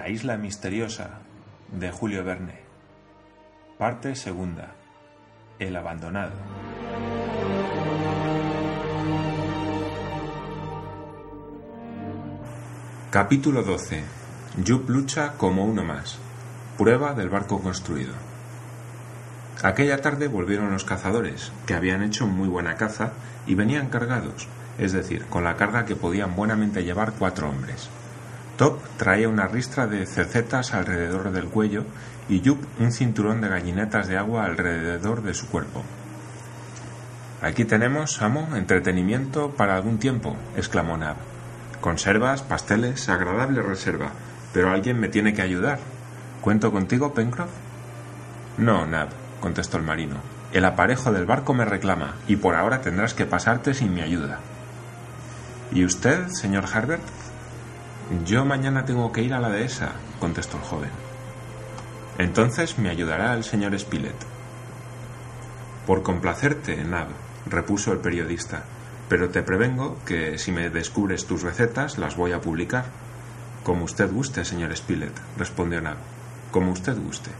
La isla misteriosa de Julio Verne. Parte segunda. El abandonado. Capítulo 12. Jup lucha como uno más. Prueba del barco construido. Aquella tarde volvieron los cazadores, que habían hecho muy buena caza y venían cargados, es decir, con la carga que podían buenamente llevar cuatro hombres. Top traía una ristra de cercetas alrededor del cuello y Jup un cinturón de gallinetas de agua alrededor de su cuerpo. Aquí tenemos, amo, entretenimiento para algún tiempo, exclamó Nab. Conservas, pasteles, agradable reserva, pero alguien me tiene que ayudar. ¿Cuento contigo, Pencroff? No, Nab, contestó el marino. El aparejo del barco me reclama, y por ahora tendrás que pasarte sin mi ayuda. ¿Y usted, señor Herbert? Yo mañana tengo que ir a la dehesa, contestó el joven. Entonces me ayudará el señor Spilett. Por complacerte, Nab, repuso el periodista, pero te prevengo que si me descubres tus recetas las voy a publicar. Como usted guste, señor Spilett, respondió Nab, como usted guste.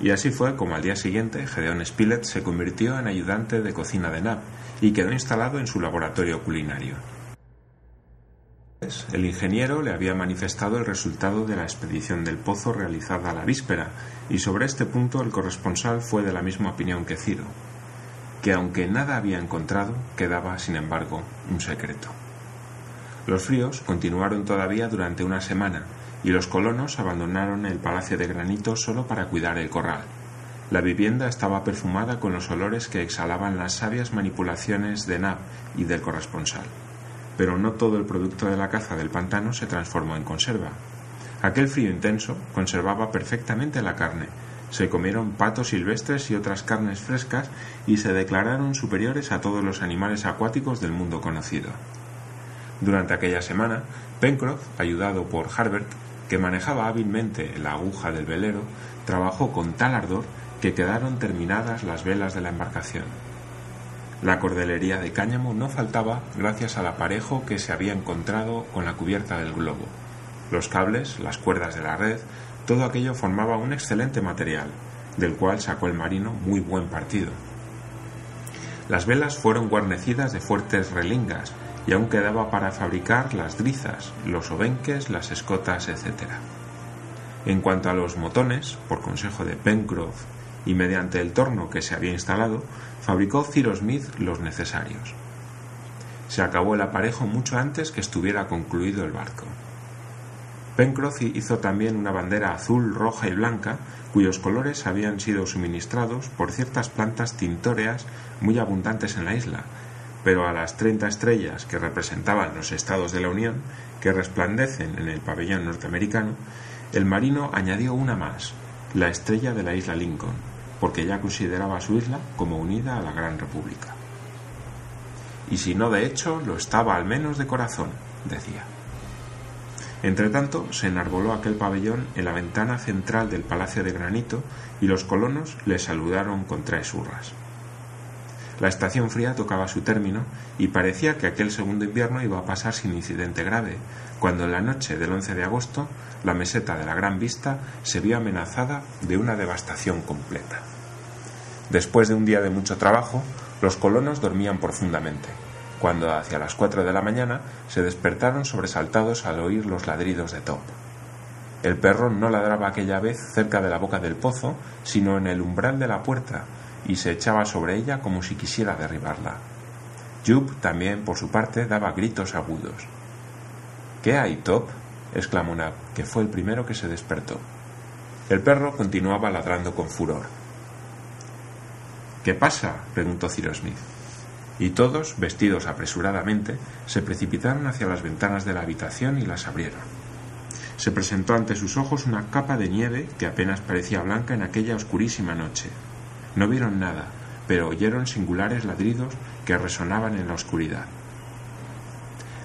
Y así fue como al día siguiente Gedeón Spilett se convirtió en ayudante de cocina de Nab y quedó instalado en su laboratorio culinario. El ingeniero le había manifestado el resultado de la expedición del pozo realizada la víspera, y sobre este punto el corresponsal fue de la misma opinión que Ciro, que aunque nada había encontrado, quedaba, sin embargo, un secreto. Los fríos continuaron todavía durante una semana, y los colonos abandonaron el palacio de granito solo para cuidar el corral. La vivienda estaba perfumada con los olores que exhalaban las sabias manipulaciones de Nab y del corresponsal pero no todo el producto de la caza del pantano se transformó en conserva. Aquel frío intenso conservaba perfectamente la carne. Se comieron patos silvestres y otras carnes frescas y se declararon superiores a todos los animales acuáticos del mundo conocido. Durante aquella semana, Pencroff, ayudado por Harbert, que manejaba hábilmente la aguja del velero, trabajó con tal ardor que quedaron terminadas las velas de la embarcación. La cordelería de cáñamo no faltaba gracias al aparejo que se había encontrado con la cubierta del globo. Los cables, las cuerdas de la red, todo aquello formaba un excelente material, del cual sacó el marino muy buen partido. Las velas fueron guarnecidas de fuertes relingas y aún quedaba para fabricar las drizas, los obenques, las escotas, etc. En cuanto a los motones, por consejo de Pencroff y mediante el torno que se había instalado, fabricó Cyrus Smith los necesarios. Se acabó el aparejo mucho antes que estuviera concluido el barco. Pencroff hizo también una bandera azul, roja y blanca, cuyos colores habían sido suministrados por ciertas plantas tintóreas muy abundantes en la isla, pero a las treinta estrellas que representaban los estados de la Unión, que resplandecen en el pabellón norteamericano, el marino añadió una más, la estrella de la isla Lincoln, porque ya consideraba su isla como unida a la Gran República. Y si no de hecho, lo estaba al menos de corazón, decía. Entretanto, se enarboló aquel pabellón en la ventana central del Palacio de Granito y los colonos le saludaron con tres. La estación fría tocaba su término y parecía que aquel segundo invierno iba a pasar sin incidente grave, cuando en la noche del 11 de agosto la meseta de la Gran Vista se vio amenazada de una devastación completa. Después de un día de mucho trabajo, los colonos dormían profundamente, cuando hacia las cuatro de la mañana se despertaron sobresaltados al oír los ladridos de Top. El perro no ladraba aquella vez cerca de la boca del pozo, sino en el umbral de la puerta, y se echaba sobre ella como si quisiera derribarla. Jup también, por su parte, daba gritos agudos. ¿Qué hay, Top? exclamó Nab, que fue el primero que se despertó. El perro continuaba ladrando con furor. ¿Qué pasa? preguntó Cyrus Smith. Y todos, vestidos apresuradamente, se precipitaron hacia las ventanas de la habitación y las abrieron. Se presentó ante sus ojos una capa de nieve que apenas parecía blanca en aquella oscurísima noche. No vieron nada, pero oyeron singulares ladridos que resonaban en la oscuridad.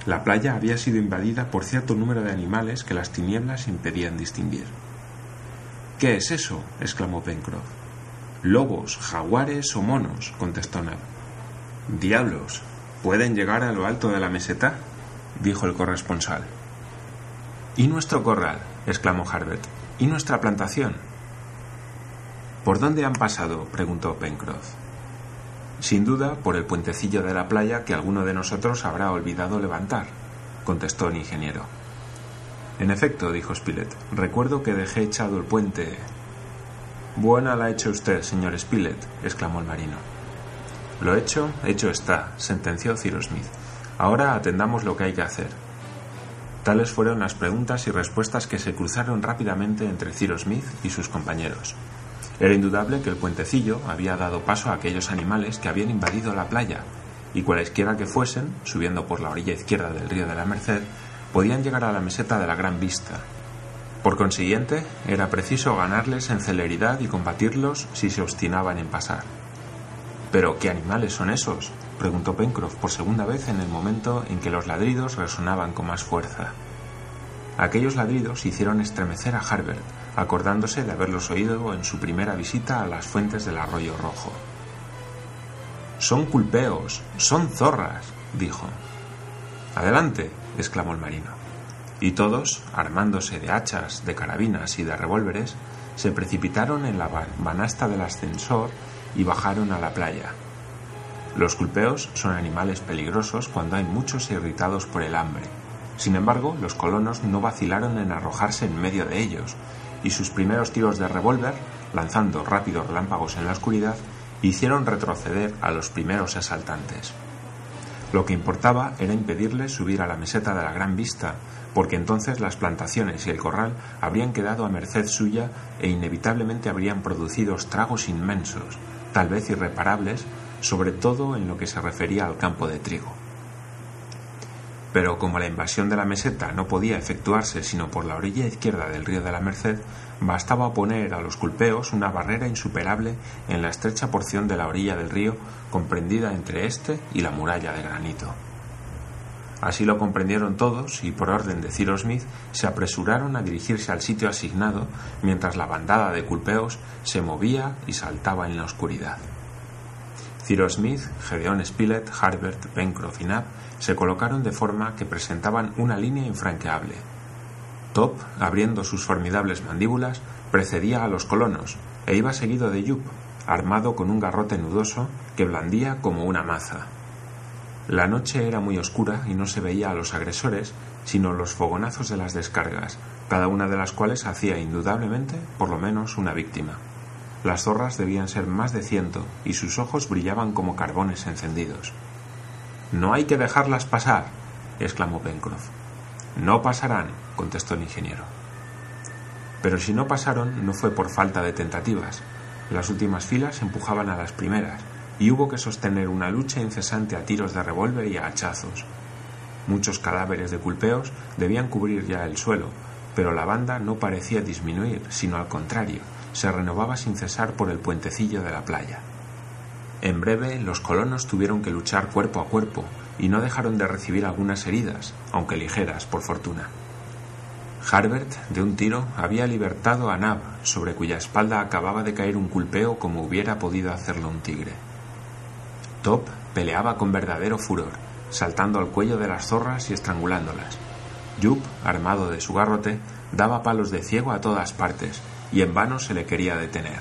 La playa había sido invadida por cierto número de animales que las tinieblas impedían distinguir. ¿Qué es eso? exclamó Pencroff. Lobos, jaguares o monos, contestó Nab. Diablos, ¿pueden llegar a lo alto de la meseta? dijo el corresponsal. ¿Y nuestro corral? exclamó Harbert. ¿Y nuestra plantación? ¿Por dónde han pasado? preguntó Pencroff. Sin duda, por el puentecillo de la playa que alguno de nosotros habrá olvidado levantar, contestó el ingeniero. En efecto, dijo Spilett, recuerdo que dejé echado el puente. Buena la ha hecho usted, señor Spilett, exclamó el marino. Lo hecho, hecho está, sentenció Cyrus Smith. Ahora atendamos lo que hay que hacer. Tales fueron las preguntas y respuestas que se cruzaron rápidamente entre Cyrus Smith y sus compañeros. Era indudable que el puentecillo había dado paso a aquellos animales que habían invadido la playa, y cualesquiera que fuesen, subiendo por la orilla izquierda del río de la Merced, podían llegar a la meseta de la Gran Vista. Por consiguiente, era preciso ganarles en celeridad y combatirlos si se obstinaban en pasar. ¿Pero qué animales son esos? preguntó Pencroff por segunda vez en el momento en que los ladridos resonaban con más fuerza. Aquellos ladridos hicieron estremecer a Harbert, acordándose de haberlos oído en su primera visita a las fuentes del arroyo rojo. Son culpeos, son zorras, dijo. Adelante, exclamó el marino. Y todos, armándose de hachas, de carabinas y de revólveres, se precipitaron en la banasta del ascensor y bajaron a la playa. Los culpeos son animales peligrosos cuando hay muchos irritados por el hambre. Sin embargo, los colonos no vacilaron en arrojarse en medio de ellos, y sus primeros tiros de revólver, lanzando rápidos relámpagos en la oscuridad, hicieron retroceder a los primeros asaltantes. Lo que importaba era impedirles subir a la meseta de la Gran Vista, porque entonces las plantaciones y el corral habrían quedado a merced suya e inevitablemente habrían producido estragos inmensos, tal vez irreparables, sobre todo en lo que se refería al campo de trigo. Pero como la invasión de la meseta no podía efectuarse sino por la orilla izquierda del río de la Merced, bastaba poner a los culpeos una barrera insuperable en la estrecha porción de la orilla del río comprendida entre éste y la muralla de granito. Así lo comprendieron todos y por orden de Cyrus Smith se apresuraron a dirigirse al sitio asignado mientras la bandada de culpeos se movía y saltaba en la oscuridad. Cyrus Smith, Gedeon Spilett, Harbert, Pencroff y Knapp se colocaron de forma que presentaban una línea infranqueable. Top, abriendo sus formidables mandíbulas, precedía a los colonos e iba seguido de Yup, armado con un garrote nudoso que blandía como una maza. La noche era muy oscura y no se veía a los agresores, sino los fogonazos de las descargas, cada una de las cuales hacía indudablemente por lo menos una víctima. Las zorras debían ser más de ciento y sus ojos brillaban como carbones encendidos. No hay que dejarlas pasar, exclamó Pencroff. No pasarán, contestó el ingeniero. Pero si no pasaron no fue por falta de tentativas. Las últimas filas empujaban a las primeras, y hubo que sostener una lucha incesante a tiros de revólver y a hachazos. Muchos cadáveres de culpeos debían cubrir ya el suelo, pero la banda no parecía disminuir, sino al contrario, se renovaba sin cesar por el puentecillo de la playa. En breve, los colonos tuvieron que luchar cuerpo a cuerpo y no dejaron de recibir algunas heridas, aunque ligeras, por fortuna. Harbert, de un tiro, había libertado a Nab, sobre cuya espalda acababa de caer un culpeo como hubiera podido hacerlo un tigre. Top peleaba con verdadero furor, saltando al cuello de las zorras y estrangulándolas. Yup, armado de su garrote, daba palos de ciego a todas partes, y en vano se le quería detener.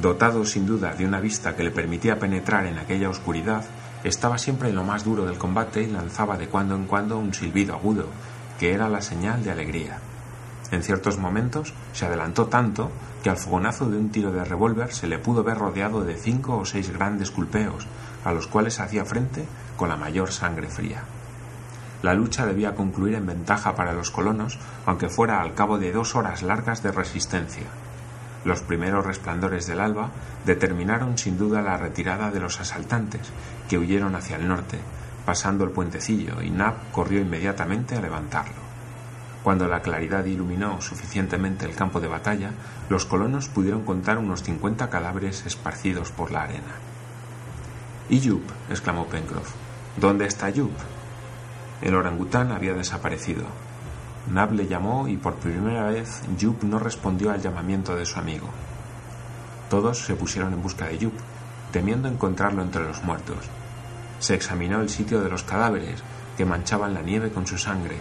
Dotado sin duda de una vista que le permitía penetrar en aquella oscuridad, estaba siempre en lo más duro del combate y lanzaba de cuando en cuando un silbido agudo, que era la señal de alegría. En ciertos momentos se adelantó tanto que al fogonazo de un tiro de revólver se le pudo ver rodeado de cinco o seis grandes culpeos, a los cuales hacía frente con la mayor sangre fría. La lucha debía concluir en ventaja para los colonos, aunque fuera al cabo de dos horas largas de resistencia. Los primeros resplandores del alba determinaron sin duda la retirada de los asaltantes, que huyeron hacia el norte, pasando el puentecillo, y Nab corrió inmediatamente a levantarlo. Cuando la claridad iluminó suficientemente el campo de batalla, los colonos pudieron contar unos cincuenta cadáveres esparcidos por la arena. ¿Y Yup? exclamó Pencroff. ¿Dónde está Yup? El orangután había desaparecido. Nab le llamó y por primera vez Jup no respondió al llamamiento de su amigo. Todos se pusieron en busca de Jup, temiendo encontrarlo entre los muertos. Se examinó el sitio de los cadáveres, que manchaban la nieve con su sangre,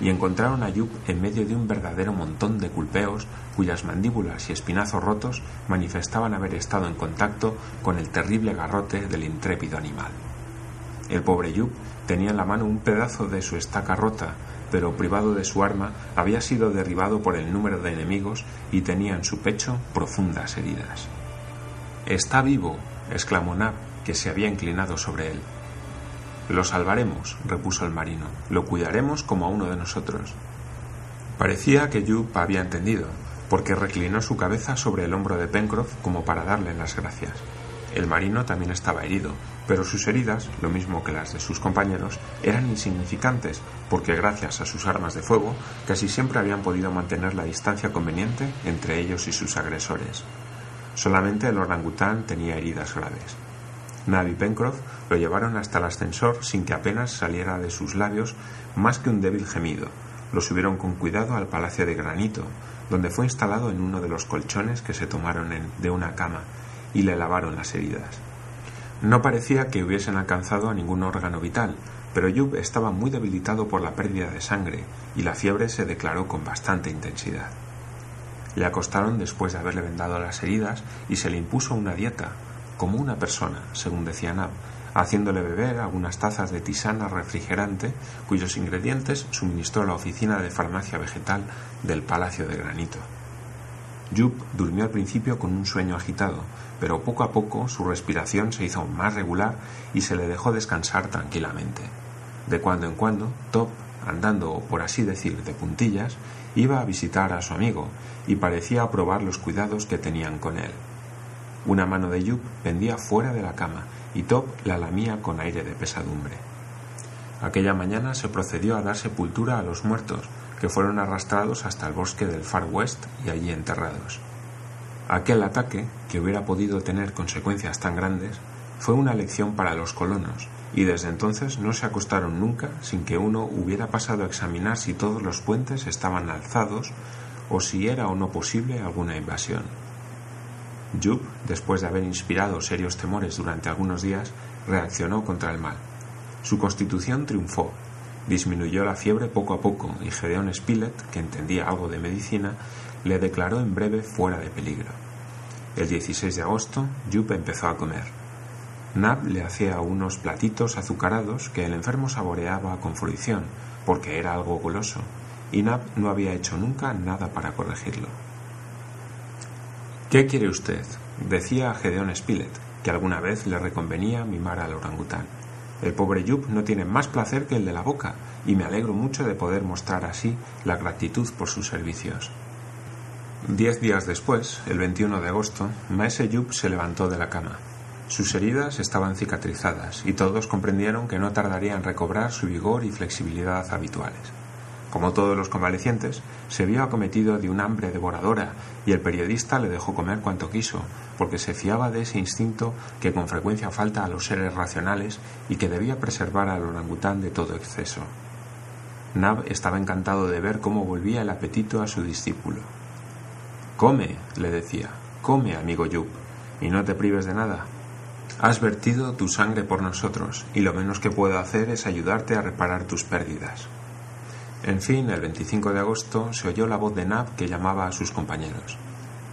y encontraron a Yup en medio de un verdadero montón de culpeos cuyas mandíbulas y espinazos rotos manifestaban haber estado en contacto con el terrible garrote del intrépido animal. El pobre Yup tenía en la mano un pedazo de su estaca rota, pero privado de su arma había sido derribado por el número de enemigos y tenía en su pecho profundas heridas. Está vivo, exclamó Nab, que se había inclinado sobre él. Lo salvaremos, repuso el marino. Lo cuidaremos como a uno de nosotros. Parecía que Jup había entendido, porque reclinó su cabeza sobre el hombro de Pencroff como para darle las gracias. El marino también estaba herido, pero sus heridas, lo mismo que las de sus compañeros, eran insignificantes, porque gracias a sus armas de fuego casi siempre habían podido mantener la distancia conveniente entre ellos y sus agresores. Solamente el orangután tenía heridas graves. Nab y Pencroff lo llevaron hasta el ascensor sin que apenas saliera de sus labios más que un débil gemido. Lo subieron con cuidado al palacio de granito, donde fue instalado en uno de los colchones que se tomaron de una cama y le lavaron las heridas. No parecía que hubiesen alcanzado a ningún órgano vital, pero Yub estaba muy debilitado por la pérdida de sangre y la fiebre se declaró con bastante intensidad. Le acostaron después de haberle vendado las heridas y se le impuso una dieta, como una persona, según decía Nab, haciéndole beber algunas tazas de tisana refrigerante cuyos ingredientes suministró la oficina de farmacia vegetal del Palacio de Granito. Jup durmió al principio con un sueño agitado, pero poco a poco su respiración se hizo más regular y se le dejó descansar tranquilamente. De cuando en cuando, Top, andando, por así decir, de puntillas, iba a visitar a su amigo y parecía aprobar los cuidados que tenían con él. Una mano de Yup pendía fuera de la cama y Top la lamía con aire de pesadumbre. Aquella mañana se procedió a dar sepultura a los muertos, que fueron arrastrados hasta el bosque del Far West y allí enterrados. Aquel ataque, que hubiera podido tener consecuencias tan grandes, fue una lección para los colonos, y desde entonces no se acostaron nunca sin que uno hubiera pasado a examinar si todos los puentes estaban alzados o si era o no posible alguna invasión. Jup, después de haber inspirado serios temores durante algunos días, reaccionó contra el mal. Su constitución triunfó Disminuyó la fiebre poco a poco y Gedeón Spilett, que entendía algo de medicina, le declaró en breve fuera de peligro. El 16 de agosto, Jup empezó a comer. Nab le hacía unos platitos azucarados que el enfermo saboreaba con fruición, porque era algo goloso, y Nab no había hecho nunca nada para corregirlo. ¿Qué quiere usted? decía Gedeón Spilett, que alguna vez le reconvenía mimar al orangután. El pobre Yup no tiene más placer que el de la boca, y me alegro mucho de poder mostrar así la gratitud por sus servicios. Diez días después, el 21 de agosto, Maese Yup se levantó de la cama. Sus heridas estaban cicatrizadas y todos comprendieron que no tardaría en recobrar su vigor y flexibilidad habituales. Como todos los convalecientes, se vio acometido de un hambre devoradora y el periodista le dejó comer cuanto quiso, porque se fiaba de ese instinto que con frecuencia falta a los seres racionales y que debía preservar al orangután de todo exceso. Nab estaba encantado de ver cómo volvía el apetito a su discípulo. Come, le decía, come, amigo Yup, y no te prives de nada. Has vertido tu sangre por nosotros, y lo menos que puedo hacer es ayudarte a reparar tus pérdidas. En fin, el 25 de agosto se oyó la voz de Nab que llamaba a sus compañeros.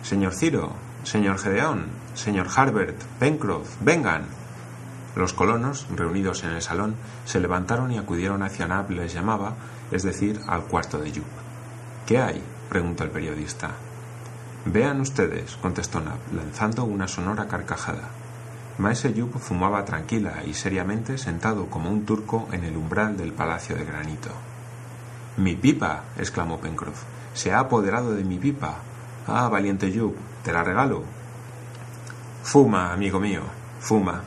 Señor Ciro, señor Gedeón, señor Harbert, Pencroff, vengan. Los colonos, reunidos en el salón, se levantaron y acudieron hacia Nab les llamaba, es decir, al cuarto de Yup. ¿Qué hay? preguntó el periodista. Vean ustedes, contestó Nab, lanzando una sonora carcajada. Maese Yup fumaba tranquila y seriamente sentado como un turco en el umbral del palacio de granito. Mi pipa, exclamó Pencroff. Se ha apoderado de mi pipa. Ah, valiente Jup, te la regalo. Fuma, amigo mío, fuma.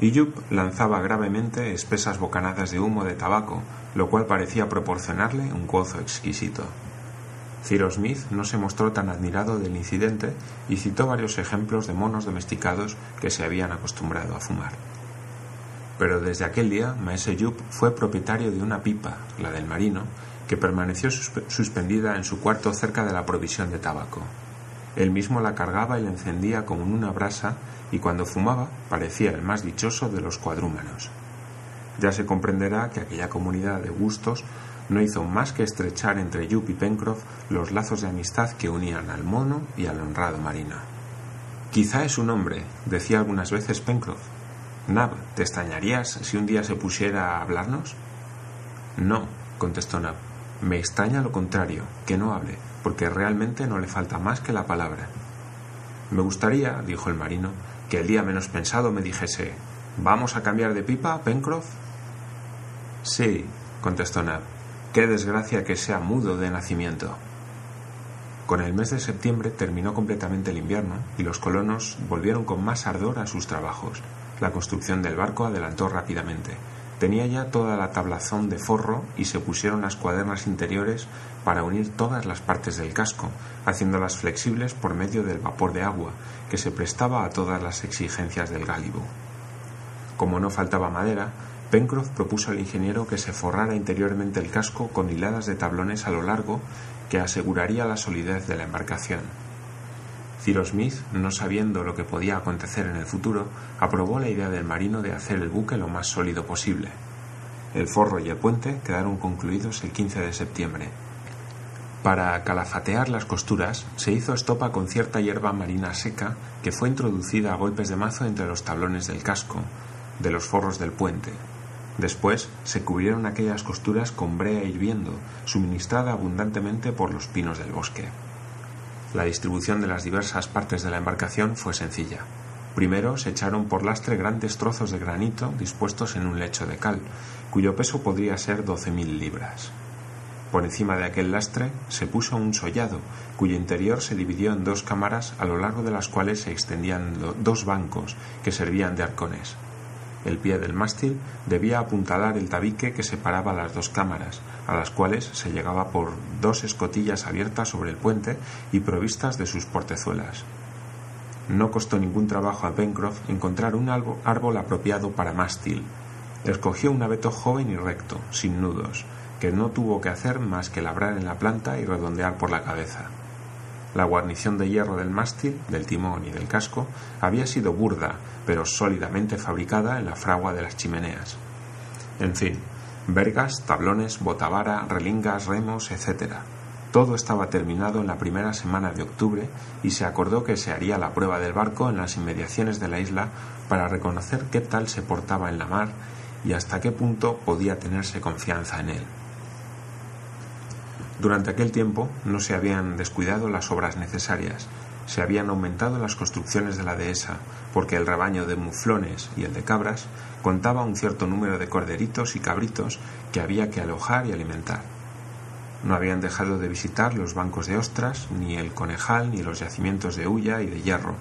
Y Jup lanzaba gravemente espesas bocanadas de humo de tabaco, lo cual parecía proporcionarle un gozo exquisito. Cyrus Smith no se mostró tan admirado del incidente y citó varios ejemplos de monos domesticados que se habían acostumbrado a fumar pero desde aquel día Maese Yup fue propietario de una pipa, la del marino, que permaneció suspendida en su cuarto cerca de la provisión de tabaco. Él mismo la cargaba y la encendía como en una brasa y cuando fumaba parecía el más dichoso de los cuadrúmanos. Ya se comprenderá que aquella comunidad de gustos no hizo más que estrechar entre Jup y Pencroff los lazos de amistad que unían al mono y al honrado marino. Quizá es un hombre, decía algunas veces Pencroff. Nab, ¿te extrañarías si un día se pusiera a hablarnos? No, contestó Nab. Me extraña lo contrario, que no hable, porque realmente no le falta más que la palabra. Me gustaría, dijo el marino, que el día menos pensado me dijese ¿Vamos a cambiar de pipa, Pencroff? Sí, contestó Nab. Qué desgracia que sea mudo de nacimiento. Con el mes de septiembre terminó completamente el invierno y los colonos volvieron con más ardor a sus trabajos. La construcción del barco adelantó rápidamente. Tenía ya toda la tablazón de forro y se pusieron las cuadernas interiores para unir todas las partes del casco, haciéndolas flexibles por medio del vapor de agua, que se prestaba a todas las exigencias del gálibo. Como no faltaba madera, Pencroff propuso al ingeniero que se forrara interiormente el casco con hiladas de tablones a lo largo que aseguraría la solidez de la embarcación. Cyrus Smith, no sabiendo lo que podía acontecer en el futuro, aprobó la idea del marino de hacer el buque lo más sólido posible. El forro y el puente quedaron concluidos el 15 de septiembre. Para calafatear las costuras se hizo estopa con cierta hierba marina seca que fue introducida a golpes de mazo entre los tablones del casco, de los forros del puente, Después se cubrieron aquellas costuras con brea hirviendo, suministrada abundantemente por los pinos del bosque. La distribución de las diversas partes de la embarcación fue sencilla. Primero se echaron por lastre grandes trozos de granito dispuestos en un lecho de cal, cuyo peso podría ser doce mil libras. Por encima de aquel lastre se puso un sollado, cuyo interior se dividió en dos cámaras a lo largo de las cuales se extendían dos bancos que servían de arcones. El pie del mástil debía apuntalar el tabique que separaba las dos cámaras, a las cuales se llegaba por dos escotillas abiertas sobre el puente y provistas de sus portezuelas. No costó ningún trabajo a Pencroff encontrar un árbol apropiado para mástil. Escogió un abeto joven y recto, sin nudos, que no tuvo que hacer más que labrar en la planta y redondear por la cabeza. La guarnición de hierro del mástil, del timón y del casco había sido burda, pero sólidamente fabricada en la fragua de las chimeneas. En fin, vergas, tablones, botavara, relingas, remos, etc. Todo estaba terminado en la primera semana de octubre y se acordó que se haría la prueba del barco en las inmediaciones de la isla para reconocer qué tal se portaba en la mar y hasta qué punto podía tenerse confianza en él. Durante aquel tiempo no se habían descuidado las obras necesarias, se habían aumentado las construcciones de la dehesa, porque el rebaño de muflones y el de cabras contaba un cierto número de corderitos y cabritos que había que alojar y alimentar. No habían dejado de visitar los bancos de ostras, ni el conejal, ni los yacimientos de hulla y de hierro,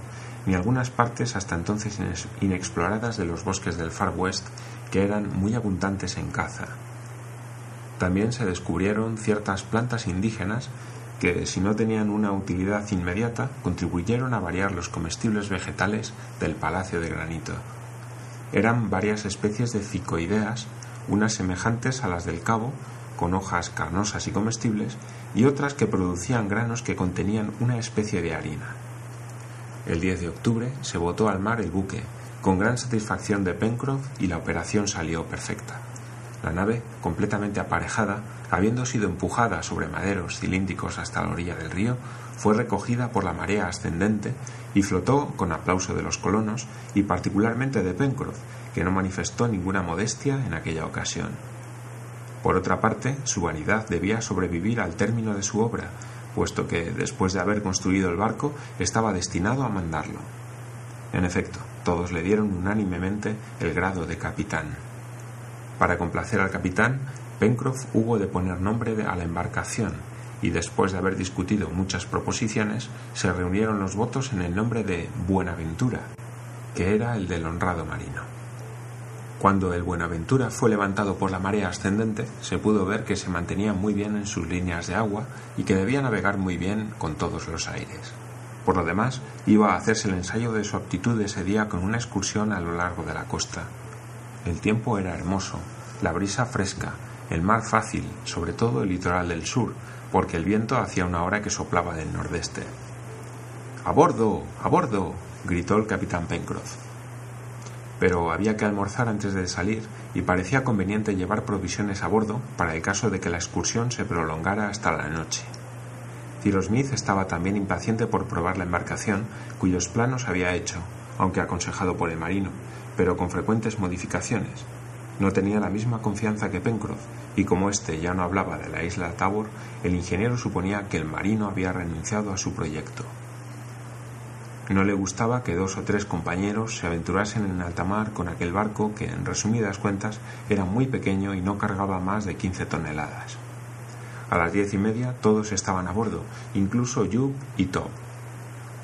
ni algunas partes hasta entonces inexploradas de los bosques del Far West, que eran muy abundantes en caza. También se descubrieron ciertas plantas indígenas que, si no tenían una utilidad inmediata, contribuyeron a variar los comestibles vegetales del Palacio de Granito. Eran varias especies de ficoideas, unas semejantes a las del cabo, con hojas carnosas y comestibles, y otras que producían granos que contenían una especie de harina. El 10 de octubre se botó al mar el buque, con gran satisfacción de Pencroff, y la operación salió perfecta. La nave, completamente aparejada, habiendo sido empujada sobre maderos cilíndricos hasta la orilla del río, fue recogida por la marea ascendente y flotó con aplauso de los colonos y particularmente de Pencroff, que no manifestó ninguna modestia en aquella ocasión. Por otra parte, su vanidad debía sobrevivir al término de su obra, puesto que, después de haber construido el barco, estaba destinado a mandarlo. En efecto, todos le dieron unánimemente el grado de capitán. Para complacer al capitán, Pencroff hubo de poner nombre a la embarcación, y después de haber discutido muchas proposiciones, se reunieron los votos en el nombre de Buenaventura, que era el del honrado marino. Cuando el Buenaventura fue levantado por la marea ascendente, se pudo ver que se mantenía muy bien en sus líneas de agua y que debía navegar muy bien con todos los aires. Por lo demás, iba a hacerse el ensayo de su aptitud ese día con una excursión a lo largo de la costa, el tiempo era hermoso, la brisa fresca, el mar fácil, sobre todo el litoral del sur, porque el viento hacía una hora que soplaba del nordeste. ¡A bordo! ¡A bordo! gritó el capitán Pencroff. pero había que almorzar antes de salir y parecía conveniente llevar provisiones a bordo para el caso de que la excursión se prolongara hasta la noche. Cyrus Smith estaba también impaciente por probar la embarcación, cuyos planos había hecho, aunque aconsejado por el marino, pero con frecuentes modificaciones. No tenía la misma confianza que Pencroff, y como éste ya no hablaba de la isla Tabor, el ingeniero suponía que el marino había renunciado a su proyecto. No le gustaba que dos o tres compañeros se aventurasen en alta mar con aquel barco que, en resumidas cuentas, era muy pequeño y no cargaba más de quince toneladas. A las diez y media todos estaban a bordo, incluso Jup y Top.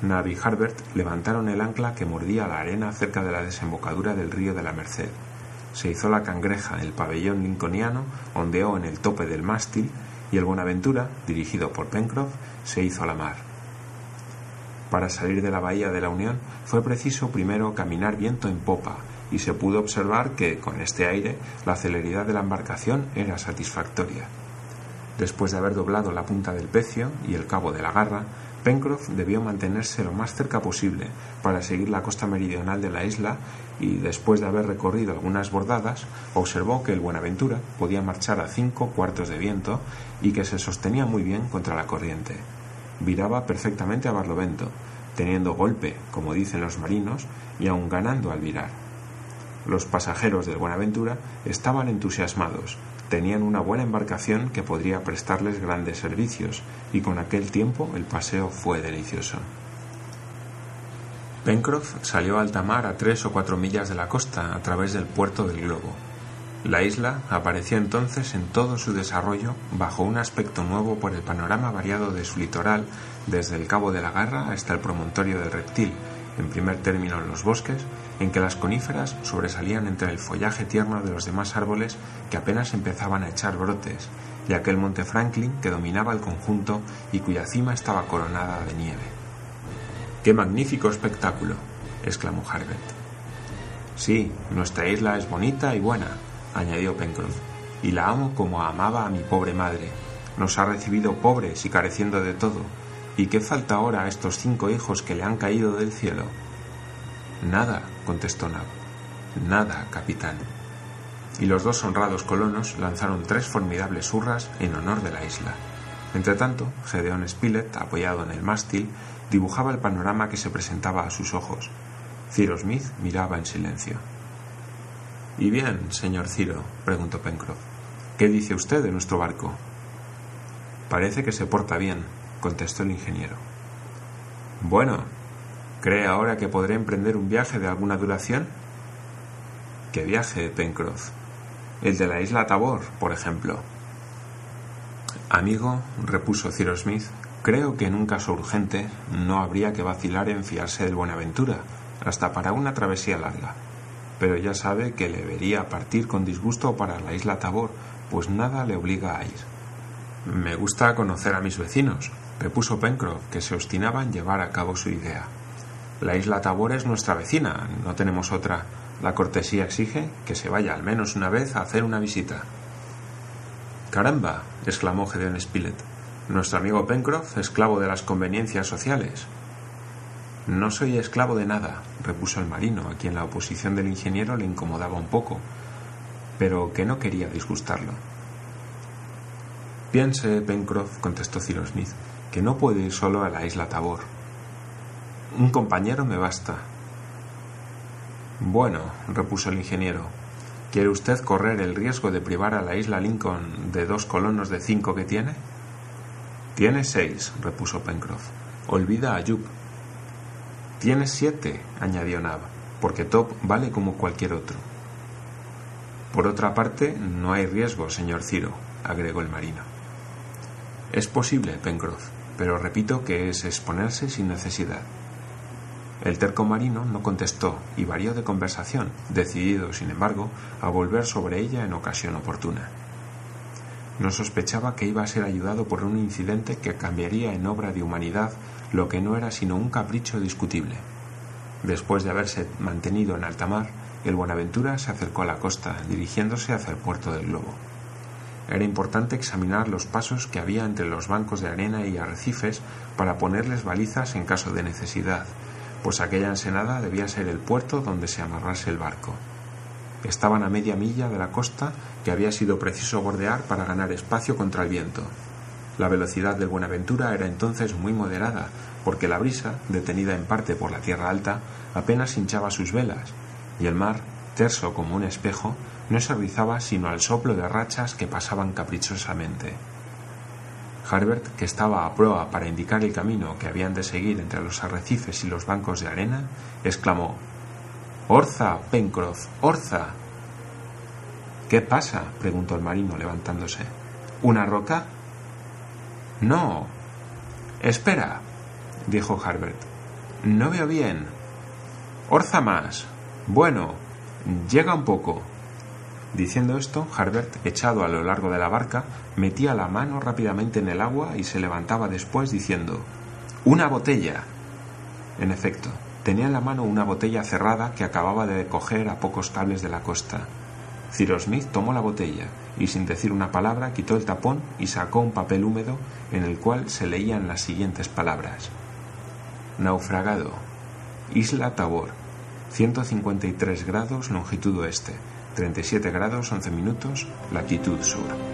Nab y Harbert levantaron el ancla que mordía la arena cerca de la desembocadura del río de la Merced. Se hizo la cangreja, el pabellón lincolniano ondeó en el tope del mástil y el Buenaventura, dirigido por Pencroff, se hizo a la mar. Para salir de la bahía de la Unión fue preciso primero caminar viento en popa, y se pudo observar que, con este aire, la celeridad de la embarcación era satisfactoria. Después de haber doblado la punta del pecio y el cabo de la garra, Pencroff debió mantenerse lo más cerca posible para seguir la costa meridional de la isla y, después de haber recorrido algunas bordadas, observó que el Buenaventura podía marchar a cinco cuartos de viento y que se sostenía muy bien contra la corriente viraba perfectamente a barlovento, teniendo golpe, como dicen los marinos, y aun ganando al virar. Los pasajeros del Buenaventura estaban entusiasmados, tenían una buena embarcación que podría prestarles grandes servicios, y con aquel tiempo el paseo fue delicioso. Pencroff salió a alta mar a tres o cuatro millas de la costa a través del puerto del globo. La isla apareció entonces en todo su desarrollo bajo un aspecto nuevo por el panorama variado de su litoral, desde el Cabo de la Garra hasta el promontorio del Reptil, en primer término los bosques, en que las coníferas sobresalían entre el follaje tierno de los demás árboles que apenas empezaban a echar brotes, y aquel monte Franklin que dominaba el conjunto y cuya cima estaba coronada de nieve. ¡Qué magnífico espectáculo! exclamó Harbert. Sí, nuestra isla es bonita y buena, añadió Pencroff, y la amo como amaba a mi pobre madre. Nos ha recibido pobres y careciendo de todo. ¿Y qué falta ahora a estos cinco hijos que le han caído del cielo? Nada, contestó Nab. Nada, capitán. Y los dos honrados colonos lanzaron tres formidables hurras en honor de la isla. Entretanto, Gedeón Spilett, apoyado en el mástil, dibujaba el panorama que se presentaba a sus ojos. Cyrus Smith miraba en silencio. ¿Y bien, señor Ciro? preguntó Pencroff. ¿Qué dice usted de nuestro barco? Parece que se porta bien, contestó el ingeniero. Bueno, ¿cree ahora que podré emprender un viaje de alguna duración? ¿Qué viaje, Pencroff? El de la isla Tabor, por ejemplo. Amigo, repuso Cyrus Smith, creo que en un caso urgente no habría que vacilar en fiarse del Buenaventura, hasta para una travesía larga pero ya sabe que le vería partir con disgusto para la isla Tabor, pues nada le obliga a ir. Me gusta conocer a mis vecinos, repuso Pencroff, que se obstinaba en llevar a cabo su idea. La isla Tabor es nuestra vecina, no tenemos otra. La cortesía exige que se vaya al menos una vez a hacer una visita. Caramba, exclamó Gedeón Spilett. Nuestro amigo Pencroff, esclavo de las conveniencias sociales. No soy esclavo de nada, repuso el marino, a quien la oposición del ingeniero le incomodaba un poco, pero que no quería disgustarlo. Piense, Pencroff, contestó Cyrus Smith, que no puedo ir solo a la isla Tabor. Un compañero me basta. Bueno, repuso el ingeniero, ¿quiere usted correr el riesgo de privar a la isla Lincoln de dos colonos de cinco que tiene? Tiene seis, repuso Pencroff. Olvida a Jup, Tienes siete, añadió Nab, porque Top vale como cualquier otro. Por otra parte, no hay riesgo, señor Ciro, agregó el marino. Es posible, Pencroff, pero repito que es exponerse sin necesidad. El terco marino no contestó y varió de conversación, decidido, sin embargo, a volver sobre ella en ocasión oportuna. No sospechaba que iba a ser ayudado por un incidente que cambiaría en obra de humanidad lo que no era sino un capricho discutible. Después de haberse mantenido en alta mar, el Buenaventura se acercó a la costa, dirigiéndose hacia el puerto del globo. Era importante examinar los pasos que había entre los bancos de arena y arrecifes para ponerles balizas en caso de necesidad, pues aquella ensenada debía ser el puerto donde se amarrase el barco. Estaban a media milla de la costa que había sido preciso bordear para ganar espacio contra el viento. La velocidad del Buenaventura era entonces muy moderada, porque la brisa, detenida en parte por la tierra alta, apenas hinchaba sus velas, y el mar, terso como un espejo, no se rizaba sino al soplo de rachas que pasaban caprichosamente. Harbert, que estaba a proa para indicar el camino que habían de seguir entre los arrecifes y los bancos de arena, exclamó Orza, Pencroff, Orza. ¿Qué pasa? preguntó el marino levantándose. ¿Una roca? No. Espera, dijo Harbert. No veo bien. Orza más. Bueno, llega un poco. Diciendo esto, Harbert, echado a lo largo de la barca, metía la mano rápidamente en el agua y se levantaba después diciendo Una botella. En efecto, tenía en la mano una botella cerrada que acababa de coger a pocos cables de la costa. Cyrus Smith tomó la botella y sin decir una palabra quitó el tapón y sacó un papel húmedo en el cual se leían las siguientes palabras. Naufragado. Isla Tabor. 153 grados longitud oeste. 37 grados 11 minutos latitud sur.